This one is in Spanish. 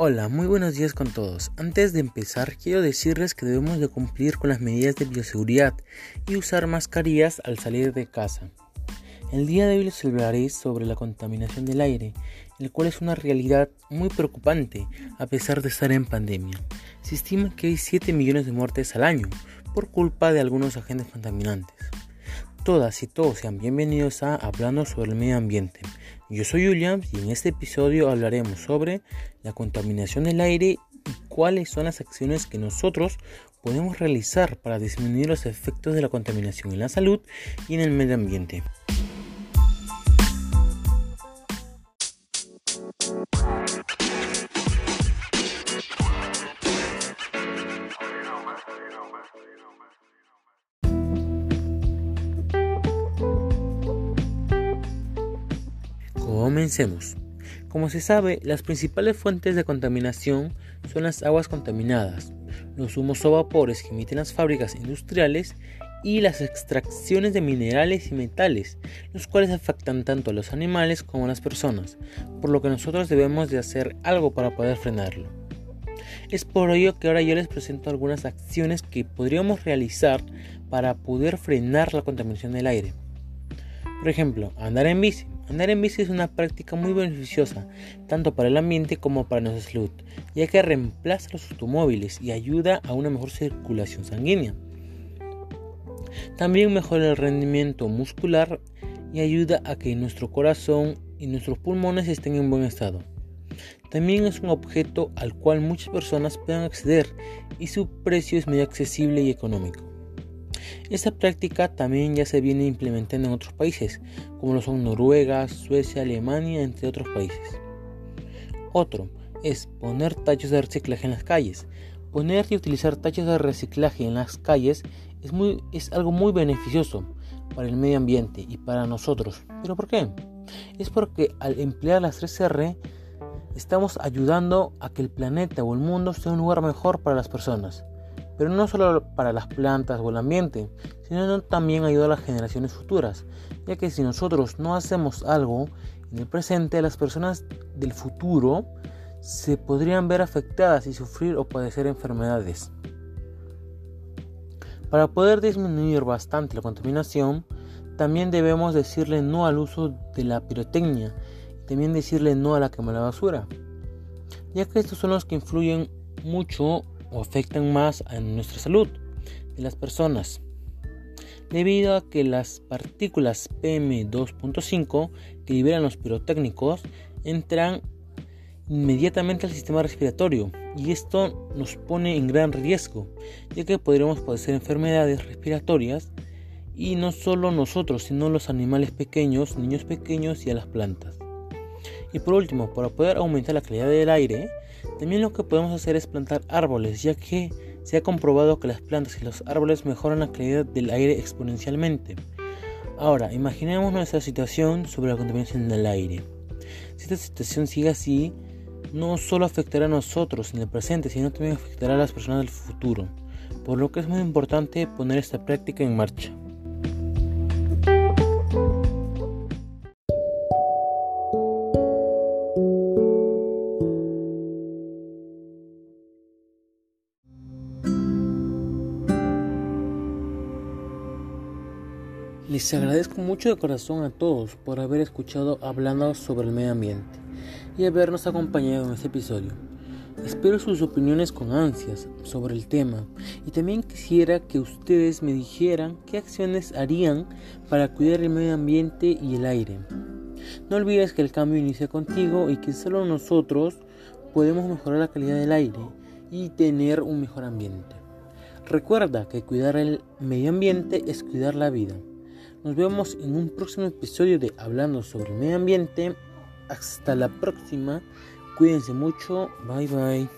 Hola, muy buenos días con todos. Antes de empezar, quiero decirles que debemos de cumplir con las medidas de bioseguridad y usar mascarillas al salir de casa. El día de hoy les hablaré sobre la contaminación del aire, el cual es una realidad muy preocupante a pesar de estar en pandemia. Se estima que hay 7 millones de muertes al año por culpa de algunos agentes contaminantes. Todas y todos sean bienvenidos a Hablando sobre el Medio Ambiente. Yo soy William y en este episodio hablaremos sobre la contaminación del aire y cuáles son las acciones que nosotros podemos realizar para disminuir los efectos de la contaminación en la salud y en el medio ambiente. Comencemos. Como se sabe, las principales fuentes de contaminación son las aguas contaminadas, los humos o vapores que emiten las fábricas industriales y las extracciones de minerales y metales, los cuales afectan tanto a los animales como a las personas, por lo que nosotros debemos de hacer algo para poder frenarlo. Es por ello que ahora yo les presento algunas acciones que podríamos realizar para poder frenar la contaminación del aire. Por ejemplo, andar en bici. Andar en bici es una práctica muy beneficiosa, tanto para el ambiente como para nuestra salud, ya que reemplaza los automóviles y ayuda a una mejor circulación sanguínea. También mejora el rendimiento muscular y ayuda a que nuestro corazón y nuestros pulmones estén en buen estado. También es un objeto al cual muchas personas pueden acceder y su precio es muy accesible y económico. Esta práctica también ya se viene implementando en otros países, como lo son Noruega, Suecia, Alemania, entre otros países. Otro es poner tachos de reciclaje en las calles. Poner y utilizar tachos de reciclaje en las calles es, algo muy beneficioso para el medio ambiente y para nosotros. ¿Pero por qué? Es porque al emplear las 3R estamos ayudando a que el planeta o el mundo sea un lugar mejor para las personas pero no solo para las plantas o el ambiente, sino también ayuda a las generaciones futuras, ya que si nosotros no hacemos algo en el presente, las personas del futuro se podrían ver afectadas y sufrir o padecer enfermedades. Para poder disminuir bastante la contaminación, también debemos decirle no al uso de la pirotecnia y también decirle no a la quema de basura, ya que estos son los que influyen mucho o afectan más a nuestra salud de las personas, debido a que las partículas PM2.5 que liberan los pirotécnicos entran inmediatamente al sistema respiratorio y esto nos pone en gran riesgo, ya que podríamos padecer enfermedades respiratorias y no solo nosotros, sino los animales pequeños, niños pequeños y a las plantas. Y por último, para poder aumentar la calidad del aire, también lo que podemos hacer es plantar árboles, ya que se ha comprobado que las plantas y los árboles mejoran la calidad del aire exponencialmente. Ahora, imaginemos nuestra situación sobre la contaminación del aire. Si esta situación sigue así, no solo afectará a nosotros en el presente, sino también afectará a las personas del futuro, por lo que es muy importante poner esta práctica en marcha. Les agradezco mucho de corazón a todos por haber escuchado hablando sobre el medio ambiente y habernos acompañado en este episodio. Espero sus opiniones con ansias sobre el tema y también quisiera que ustedes me dijeran qué acciones harían para cuidar el medio ambiente y el aire. No olvides que el cambio inicia contigo y que solo nosotros podemos mejorar la calidad del aire y tener un mejor ambiente. Recuerda que cuidar el medio ambiente es cuidar la vida. Nos vemos en un próximo episodio de Hablando sobre medio ambiente. Hasta la próxima. Cuídense mucho. Bye bye.